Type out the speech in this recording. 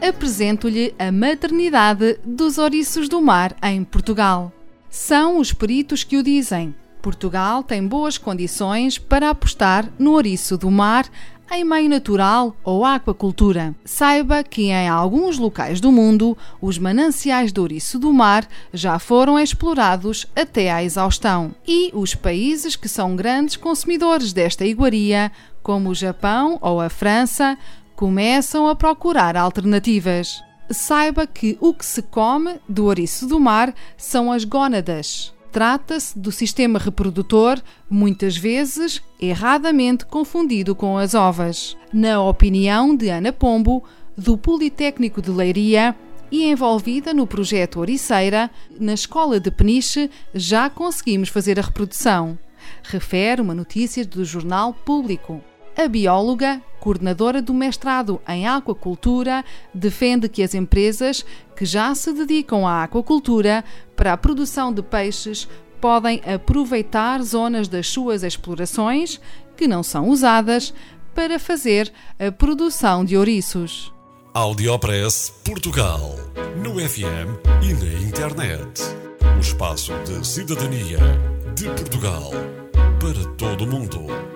Apresento-lhe a maternidade dos ouriços do mar em Portugal. São os peritos que o dizem. Portugal tem boas condições para apostar no ouriço do mar em meio natural ou aquacultura. Saiba que em alguns locais do mundo os mananciais de ouriço do mar já foram explorados até à exaustão. E os países que são grandes consumidores desta iguaria, como o Japão ou a França, começam a procurar alternativas. Saiba que o que se come do ouriço do mar são as gónadas. Trata-se do sistema reprodutor, muitas vezes erradamente confundido com as ovas. Na opinião de Ana Pombo, do Politécnico de Leiria, e envolvida no projeto Oriceira, na escola de Peniche já conseguimos fazer a reprodução. Refere uma notícia do jornal Público. A bióloga, coordenadora do mestrado em aquacultura, defende que as empresas que já se dedicam à aquacultura para a produção de peixes podem aproveitar zonas das suas explorações que não são usadas para fazer a produção de ouriços. Audiopress Portugal. No FM e na internet. O espaço de cidadania de Portugal para todo o mundo